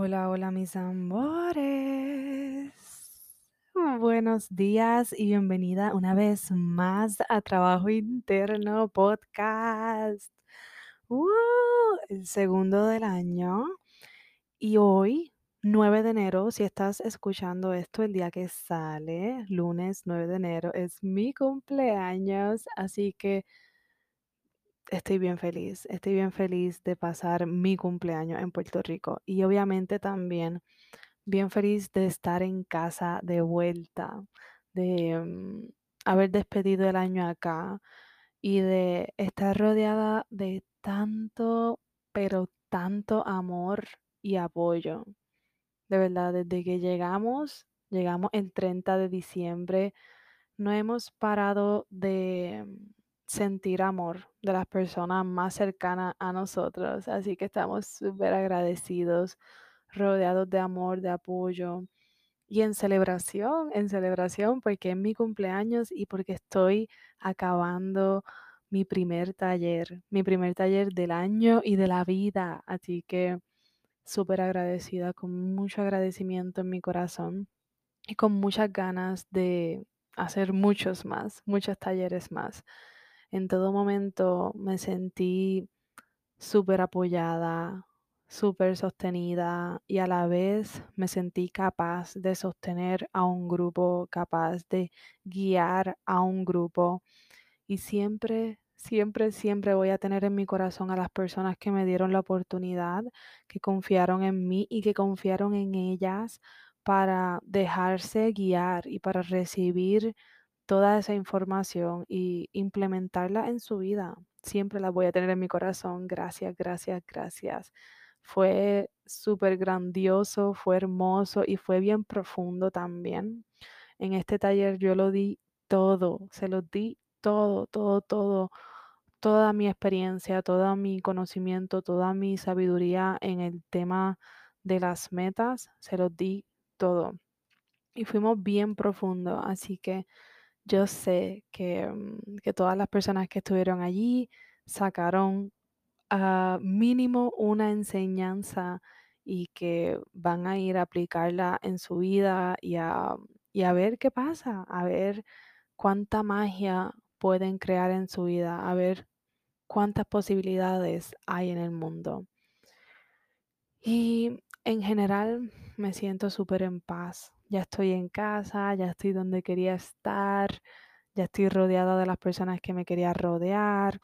Hola, hola mis amores. Buenos días y bienvenida una vez más a Trabajo Interno Podcast. Uh, el segundo del año. Y hoy, 9 de enero, si estás escuchando esto el día que sale, lunes 9 de enero, es mi cumpleaños. Así que estoy bien feliz, estoy bien feliz de pasar mi cumpleaños en Puerto Rico y obviamente también bien feliz de estar en casa de vuelta, de mm, haber despedido el año acá y de estar rodeada de tanto, pero tanto amor y apoyo. De verdad, desde que llegamos, llegamos el 30 de diciembre, no hemos parado de sentir amor de las personas más cercanas a nosotros. Así que estamos súper agradecidos, rodeados de amor, de apoyo y en celebración, en celebración porque es mi cumpleaños y porque estoy acabando mi primer taller, mi primer taller del año y de la vida. Así que súper agradecida, con mucho agradecimiento en mi corazón y con muchas ganas de hacer muchos más, muchos talleres más en todo momento me sentí súper apoyada, súper sostenida y a la vez me sentí capaz de sostener a un grupo, capaz de guiar a un grupo. Y siempre, siempre, siempre voy a tener en mi corazón a las personas que me dieron la oportunidad, que confiaron en mí y que confiaron en ellas para dejarse guiar y para recibir toda esa información y implementarla en su vida. Siempre la voy a tener en mi corazón. Gracias, gracias, gracias. Fue súper grandioso, fue hermoso y fue bien profundo también. En este taller yo lo di todo, se lo di todo, todo, todo, toda mi experiencia, todo mi conocimiento, toda mi sabiduría en el tema de las metas, se lo di todo. Y fuimos bien profundo, así que yo sé mm, que, todas las personas que estuvieron allí sacaron a mínimo una enseñanza y que van a ir a aplicarla en su vida y a, y a ver qué pasa, a ver cuánta magia pueden crear en su vida, a ver cuántas posibilidades hay en el mundo. Y en general me siento súper en paz ya estoy en casa, ya estoy donde quería estar, ya estoy rodeada de las personas que me quería rodear.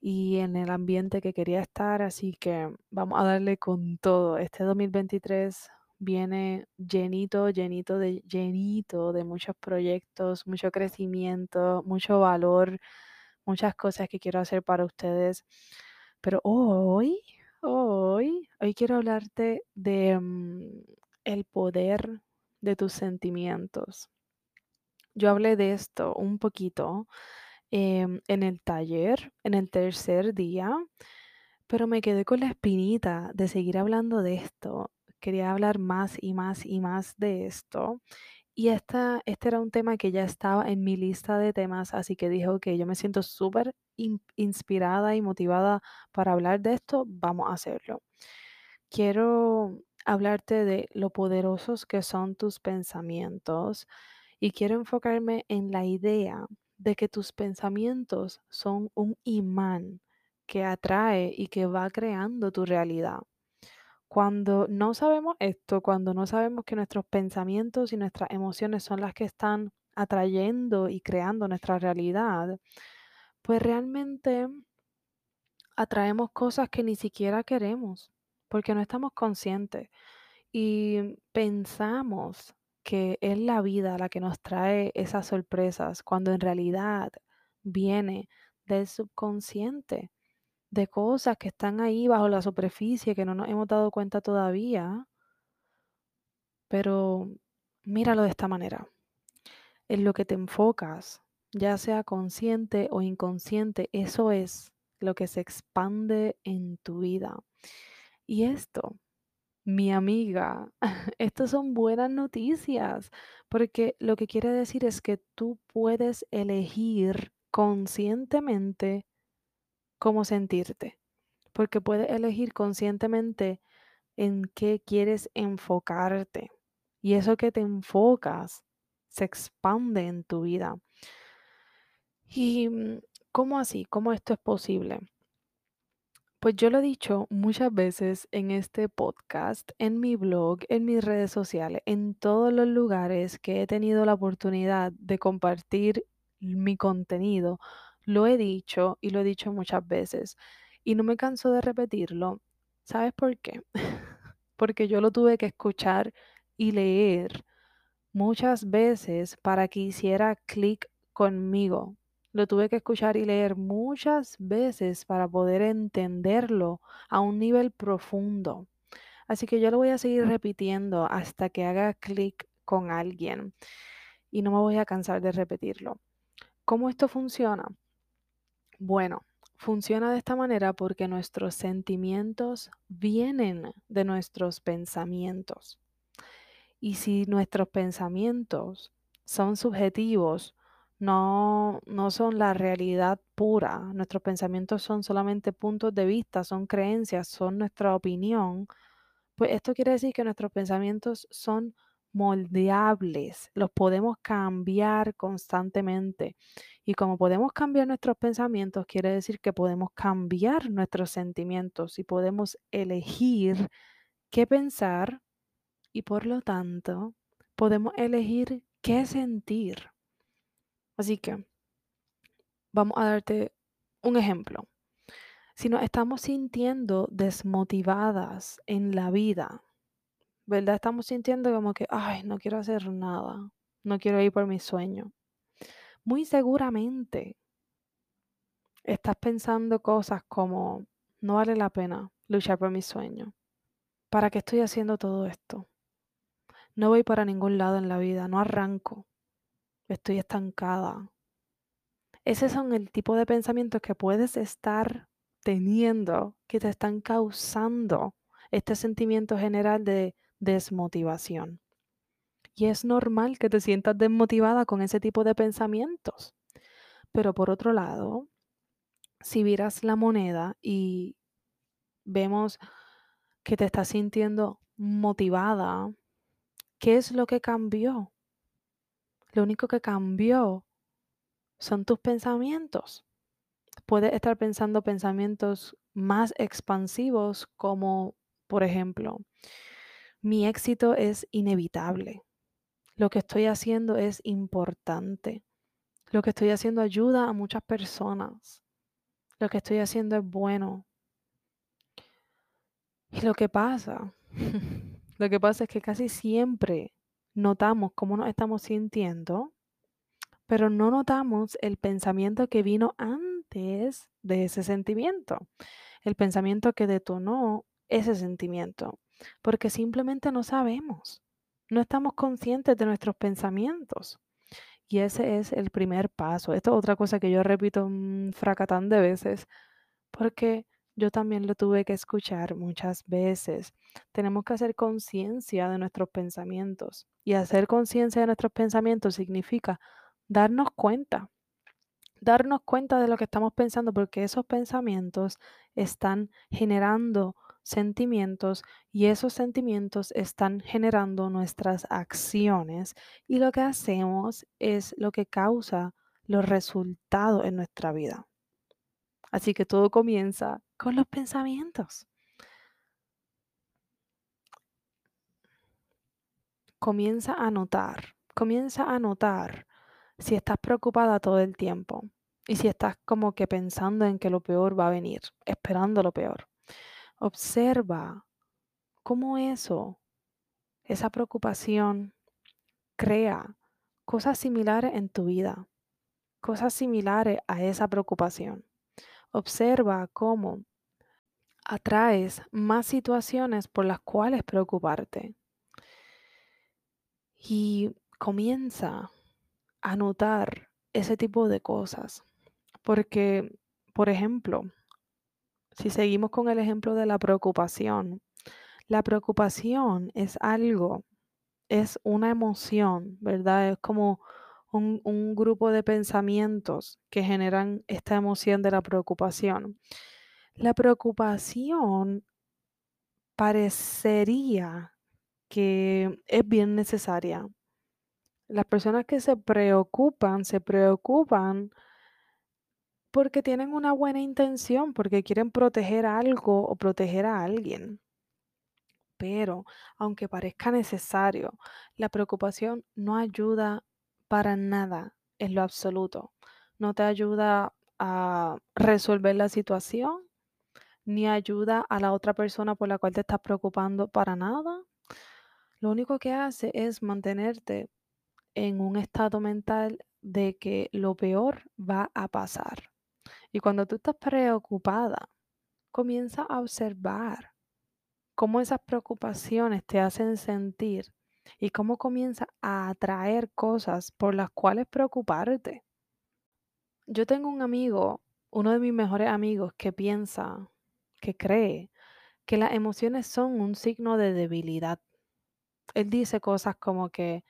y en el ambiente que quería estar, así que vamos a darle con todo. Este 2023 viene llenito, llenito de llenito de muchos proyectos, mucho crecimiento, mucho valor, muchas cosas que quiero hacer para ustedes. Pero hoy, hoy, hoy quiero hablarte de mm, el poder de tus sentimientos. Yo hablé de esto un poquito em, en el taller, en el tercer día, pero me quedé con la espinita de seguir hablando de esto. Quería hablar más y más y más de esto. Y esta, este era un tema que ya estaba en mi lista de temas, así que dijo que yo me siento súper inspirada y motivada para hablar de esto, vamos a hacerlo. Quiero hablarte de lo poderosos que son tus pensamientos y quiero enfocarme en la idea de que tus pensamientos son un imán que atrae y que va creando tu realidad. Cuando no sabemos esto, cuando no sabemos que nuestros pensamientos y nuestras emociones son las que están atrayendo y creando nuestra realidad, pues realmente atraemos cosas que ni siquiera queremos, porque no estamos conscientes y pensamos que es la vida la que nos trae esas sorpresas, cuando en realidad viene del subconsciente, de cosas que están ahí bajo la superficie que no nos hemos dado cuenta todavía. Pero míralo de esta manera. En lo que te enfocas, ya sea consciente o inconsciente, eso es lo que se expande en tu vida. Y esto mi amiga, estas son buenas noticias, porque lo que quiere decir es que tú puedes elegir conscientemente cómo sentirte, porque puedes elegir conscientemente en qué quieres enfocarte. Y eso que te enfocas se expande en tu vida. ¿Y mm, cómo así? ¿Cómo esto es posible? Pues yo lo he dicho muchas veces en este podcast, en mi blog, en mis redes sociales, en todos los lugares que he tenido la oportunidad de compartir mi contenido. Lo he dicho y lo he dicho muchas veces y no me canso de repetirlo. ¿Sabes por qué? Porque yo lo tuve que escuchar y leer muchas veces para que hiciera clic conmigo, lo tuve que escuchar y leer muchas veces para poder entenderlo a un nivel profundo. Así que yo lo voy a seguir repitiendo hasta que haga clic con alguien y no me voy a cansar de repetirlo. ¿Cómo esto funciona? Bueno, funciona de esta manera porque nuestros sentimientos vienen de nuestros pensamientos. Y si nuestros pensamientos son subjetivos, no, no son la realidad pura. Nuestros pensamientos son solamente puntos de vista, son creencias, son nuestra opinión. Pues esto quiere decir que nuestros pensamientos son moldeables, los podemos cambiar constantemente. Y como podemos cambiar nuestros pensamientos, quiere decir que podemos cambiar nuestros sentimientos y podemos elegir qué pensar y por lo tanto podemos elegir qué sentir. Así que vamos a darte un ejemplo. Si nos estamos sintiendo desmotivadas en la vida, ¿verdad? Estamos sintiendo como que, ay, no quiero hacer nada, no quiero ir por mi sueño. Muy seguramente estás pensando cosas como, no vale la pena luchar por mi sueño. ¿Para qué estoy haciendo todo esto? No voy para ningún lado en la vida, no arranco. Estoy estancada, ese son el tipo de pensamientos que puedes estar teniendo que te están causando este sentimiento general de desmotivación. Y es normal que te sientas desmotivada con ese tipo de pensamientos. Pero por otro lado, si miras la moneda y vemos que te estás sintiendo motivada, ¿qué es lo que cambió? Lo único que cambió son tus pensamientos. Puedes estar pensando pensamientos más expansivos como, por ejemplo, mi éxito es inevitable. Lo que estoy haciendo es importante. Lo que estoy haciendo ayuda a muchas personas. lo que estoy haciendo es bueno. Y lo que pasa, lo que pasa es que casi siempre notamos cómo nos estamos sintiendo, pero no notamos el pensamiento que vino antes de ese sentimiento, el pensamiento que detonó ese sentimiento, porque simplemente no sabemos, no estamos conscientes de nuestros pensamientos. Y ese es el primer paso. Esto es otra cosa que yo repito un fracatán de veces, porque yo también lo tuve que escuchar muchas veces. Tenemos que hacer conciencia de nuestros pensamientos. Y hacer conciencia de nuestros pensamientos significa darnos cuenta, darnos cuenta de lo que estamos pensando, porque esos pensamientos están generando sentimientos y esos sentimientos están generando nuestras acciones y lo que hacemos es lo que causa los resultados en nuestra vida. Así que todo comienza con los pensamientos. Comienza a notar, comienza a notar si estás preocupada todo el tiempo y si estás como que pensando en que lo peor va a venir, esperando lo peor. Observa cómo eso, esa preocupación, crea cosas similares en tu vida, cosas similares a esa preocupación. Observa cómo atraes más situaciones por las cuales preocuparte. Y comienza a notar ese tipo de cosas. Porque, por ejemplo, si seguimos con el ejemplo de la preocupación, la preocupación es algo, es una emoción, ¿verdad? Es como un, grupo de pensamientos que generan esta emoción de la preocupación. La preocupación parecería que es bien necesaria. Las personas que se preocupan, se preocupan porque tienen una buena intención, porque quieren proteger algo o proteger a alguien. Pero, aunque parezca necesario, la preocupación no ayuda para nada en lo absoluto. No te ayuda a resolver la situación, ni ayuda a la otra persona por la cual te estás preocupando para nada. Lo único que hace es mantenerte en un estado mental de que lo peor va a pasar. Y cuando tú estás preocupada, comienza a observar cómo esas preocupaciones te hacen sentir y cómo comienza a atraer cosas por las cuales preocuparte. Yo tengo un amigo, uno de mis mejores amigos, que piensa, que cree que las emociones son un signo de debilidad. Él dice cosas como que,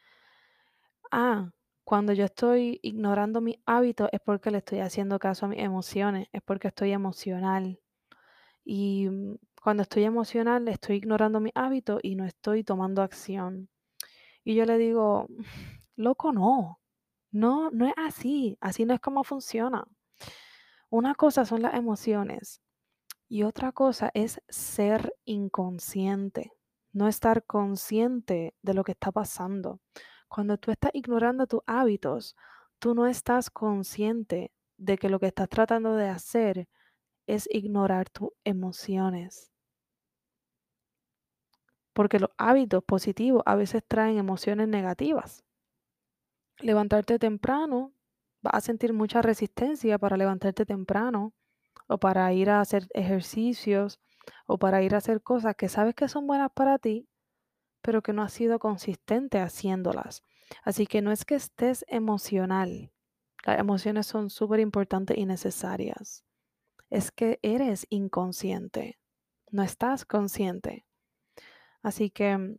ah, cuando yo estoy ignorando mis hábitos es porque le estoy haciendo caso a mis emociones, es porque estoy emocional. Y mm, cuando estoy emocional estoy ignorando mis hábitos y no estoy tomando acción. Y yo le digo, loco, no. No, no es así. Así no es como funciona. Una cosa son las emociones y otra cosa es ser inconsciente, no estar consciente de lo que está pasando. Cuando tú estás ignorando tus hábitos, tú no estás consciente de que lo que estás tratando de hacer es ignorar tus emociones. Porque los hábitos positivos a veces traen emociones negativas. Levantarte temprano, vas a sentir mucha resistencia para levantarte temprano o para ir a hacer ejercicios o para ir a hacer cosas que sabes que son buenas para ti, pero que no has sido consistente haciéndolas. Así que no es que estés emocional. Las emociones son súper importantes y necesarias. Es que eres inconsciente. No estás consciente. Así que mm,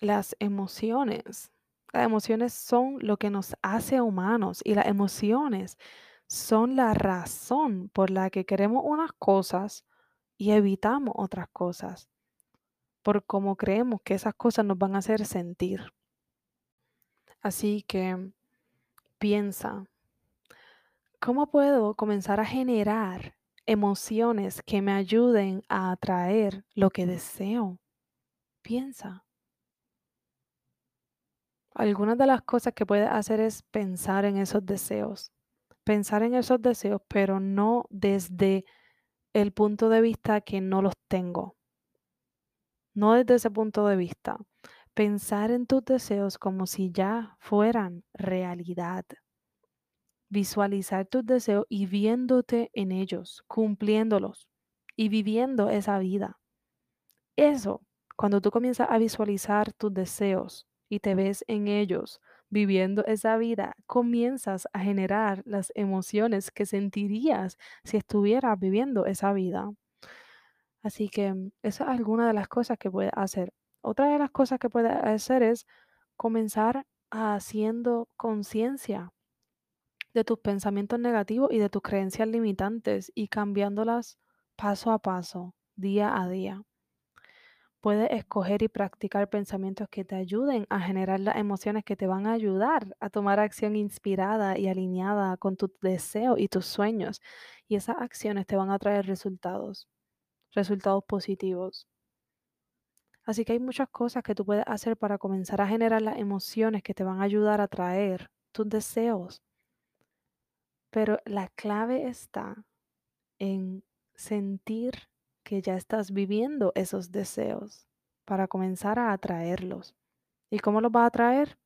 las emociones, las emociones son lo que nos hace humanos y las emociones son la razón por la que queremos unas cosas y evitamos otras cosas por cómo creemos que esas cosas nos van a hacer sentir. Así que piensa, ¿cómo puedo comenzar a generar emociones que me ayuden a atraer lo que deseo? Piensa. Algunas de las cosas que puedes hacer es pensar en esos deseos. pensar en esos deseos, pero no desde el punto de vista que no los tengo. No desde ese punto de vista. Pensar en tus deseos como si ya fueran realidad. Visualizar tus deseos y viéndote en ellos, cumpliéndolos y viviendo esa vida. Eso, cuando tú comienzas a visualizar tus deseos y te ves en ellos, viviendo esa vida, comienzas a generar las emociones que sentirías si estuvieras viviendo esa vida. Así que mm, esa es alguna de las cosas que puedes hacer. Otra de las cosas que puedes hacer es comenzar haciendo conciencia de tus pensamientos negativos y de tus creencias limitantes y cambiándolas paso a paso, día a día. Puedes escoger y practicar pensamientos que te ayuden a generar las emociones que te van a ayudar a tomar acción inspirada y alineada con tus deseos y tus sueños. Y esas acciones te van a traer resultados resultados positivos. Así que hay muchas cosas que tú puedes hacer para comenzar a generar las emociones que te van a ayudar a traer tus deseos. Pero la clave está en sentir que ya estás viviendo esos deseos para comenzar a atraerlos. ¿Y cómo los vas a atraer?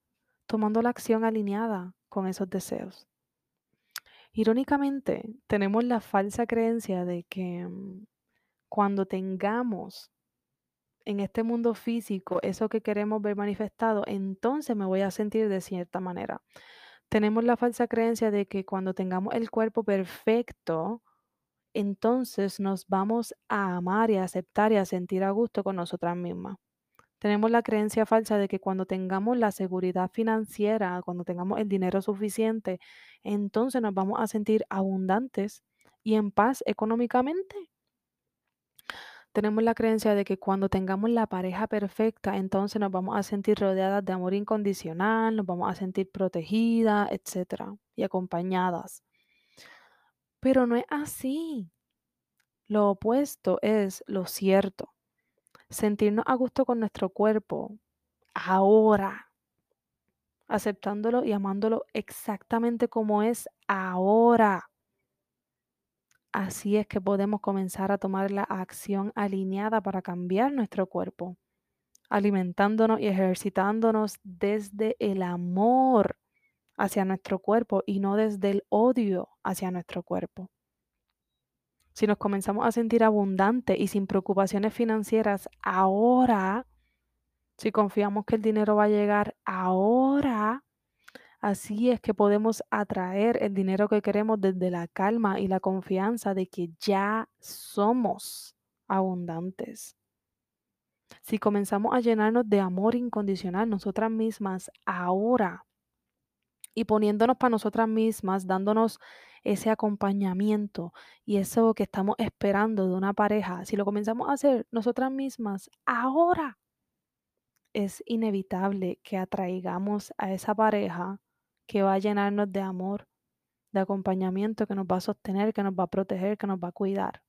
Tomando la acción alineada con esos deseos. Irónicamente, tenemos la falsa creencia de que mm, cuando tengamos en este mundo físico eso que queremos ver manifestado, entonces me voy a sentir de cierta manera. Tenemos la falsa creencia de que cuando tengamos el cuerpo perfecto, entonces nos vamos a amar y a aceptar y a sentir a gusto con nosotras mismas. Tenemos la creencia falsa de que cuando tengamos la seguridad financiera, cuando tengamos el dinero suficiente, entonces nos vamos a sentir abundantes y en paz económicamente tenemos la creencia de que cuando tengamos la pareja perfecta, entonces nos vamos a sentir rodeadas de amor incondicional, nos vamos a sentir protegidas, etcétera, y acompañadas. Pero no es así. Lo opuesto es lo cierto. Sentirnos a gusto con nuestro cuerpo ahora, aceptándolo y amándolo exactamente como es ahora. Así es que podemos comenzar a tomar la acción alineada para cambiar nuestro cuerpo, alimentándonos y ejercitándonos desde el amor hacia nuestro cuerpo y no desde el odio hacia nuestro cuerpo. Si nos comenzamos a sentir abundantes y sin preocupaciones financieras ahora, si confiamos que el dinero va a llegar ahora, Así es que podemos atraer el dinero que queremos desde la calma y la confianza de que ya somos abundantes. Si comenzamos a llenarnos de amor incondicional nosotras mismas ahora y poniéndonos para nosotras mismas, dándonos ese acompañamiento y eso que estamos esperando de una pareja, si lo comenzamos a hacer nosotras mismas ahora, es inevitable que atraigamos a esa pareja que va a llenarnos de amor, de acompañamiento, que nos va a sostener, que nos va a proteger, que nos va a cuidar.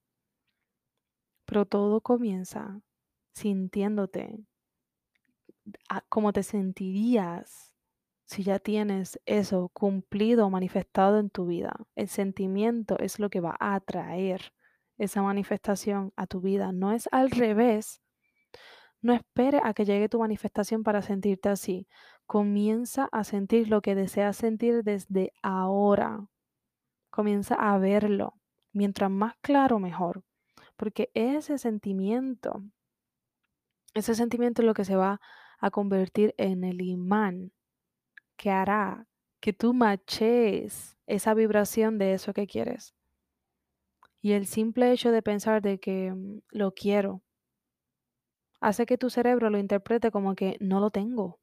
Pero todo comienza sintiéndote como te sentirías si ya tienes eso cumplido, manifestado en tu vida. El sentimiento es lo que va a atraer esa manifestación a tu vida. No es al revés. No espere a que llegue tu manifestación para sentirte así. Comienza a sentir lo que deseas sentir desde ahora. Comienza a verlo. Mientras más claro, mejor. Porque ese sentimiento, ese sentimiento es lo que se va a convertir en el imán que hará que tú maches esa vibración de eso que quieres. Y el simple hecho de pensar de que mm, lo quiero hace que tu cerebro lo interprete como que no lo tengo.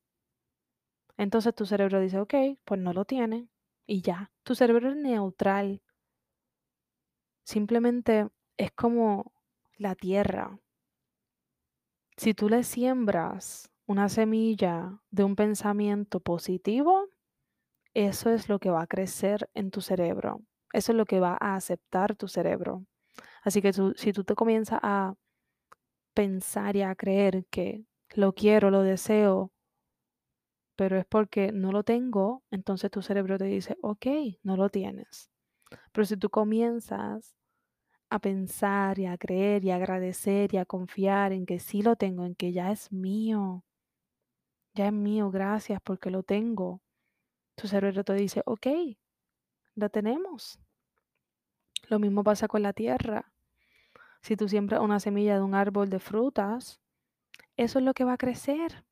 Entonces tu cerebro dice, ok, pues no lo tiene y ya. Tu cerebro es neutral. Simplemente es como la tierra. Si tú le siembras una semilla de un pensamiento positivo, eso es lo que va a crecer en tu cerebro. Eso es lo que va a aceptar tu cerebro. Así que si tú te comienzas a pensar y a creer que lo quiero, lo deseo, pero es porque no lo tengo, entonces tu cerebro te dice, ok, no lo tienes. Pero si tú comienzas a pensar y a creer y a agradecer y a confiar en que sí lo tengo, en que ya es mío, ya es mío, gracias porque lo tengo, tu cerebro te dice, ok, lo tenemos. Lo mismo pasa con la tierra. Si tú siembras una semilla de un árbol de frutas, eso es lo que va a crecer.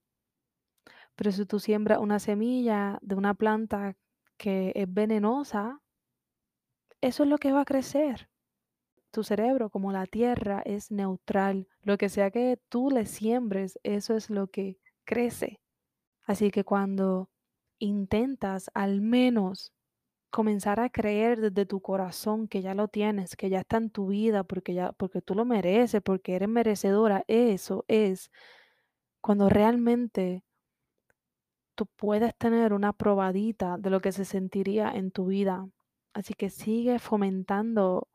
Pero si tú siembras una semilla de una planta que es venenosa, eso es lo que va a crecer. Tu cerebro, como la tierra, es neutral. Lo que sea que tú le siembres, eso es lo que crece. Así que cuando intentas al menos comenzar a creer desde tu corazón que ya lo tienes, que ya está en tu vida, porque ya porque tú lo mereces, porque eres merecedora, eso es cuando realmente tú puedes tener una probadita de lo que se sentiría en tu vida. Así que sigue fomentando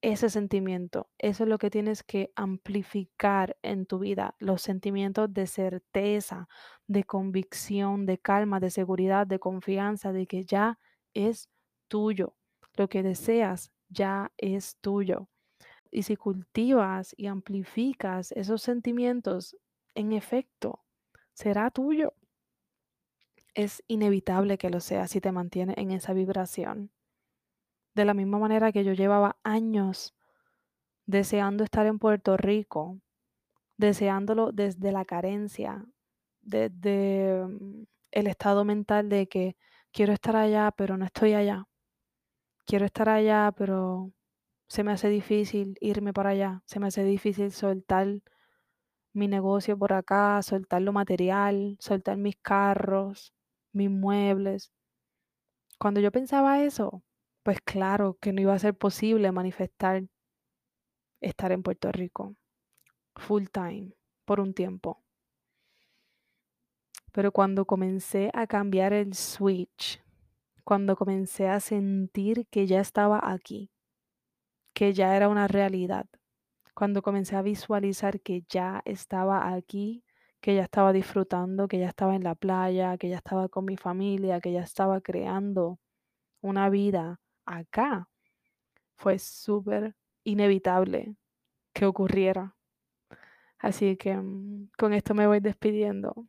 ese sentimiento. Eso es lo que tienes que amplificar en tu vida, los sentimientos de certeza, de convicción, de calma, de seguridad, de confianza, de que ya es tuyo. Lo que deseas ya es tuyo. Y si cultivas y amplificas esos sentimientos, en efecto, será tuyo. Es inevitable que lo sea si te mantienes en esa vibración. De la misma manera que yo llevaba años deseando estar en Puerto Rico, deseándolo desde la carencia, desde mm, el estado mental de que quiero estar allá, pero no estoy allá. Quiero estar allá, pero se me hace difícil irme para allá. Se me hace difícil soltar mi negocio por acá, soltar lo material, soltar mis carros, mis muebles. Cuando yo pensaba eso, pues claro que no iba a ser posible manifestar estar en Puerto Rico full time por un tiempo. Pero cuando comencé a cambiar el switch, cuando comencé a sentir que ya estaba aquí, que ya era una realidad, cuando comencé a visualizar que ya estaba aquí, que ya estaba disfrutando, que ya estaba en la playa, que ya estaba con mi familia, que ya estaba creando una vida acá, fue súper inevitable que ocurriera. Así que mm, con esto me voy despidiendo.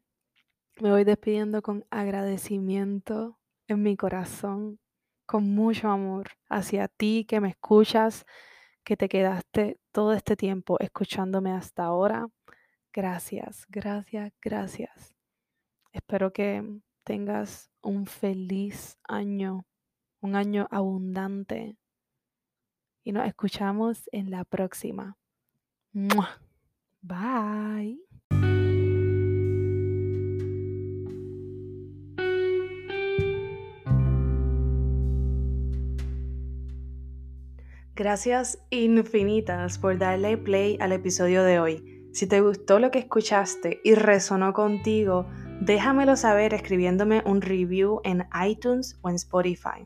Me voy despidiendo con agradecimiento en mi corazón, con mucho amor hacia ti que me escuchas, que te quedaste todo este tiempo escuchándome hasta ahora. Gracias, gracias, gracias. Espero que tengas un feliz año un año abundante. Y nos escuchamos en la próxima. Bye. Gracias infinitas por darle play al episodio de hoy. Si te gustó lo que escuchaste y resonó contigo, déjamelo saber escribiéndome un review en iTunes o en Spotify.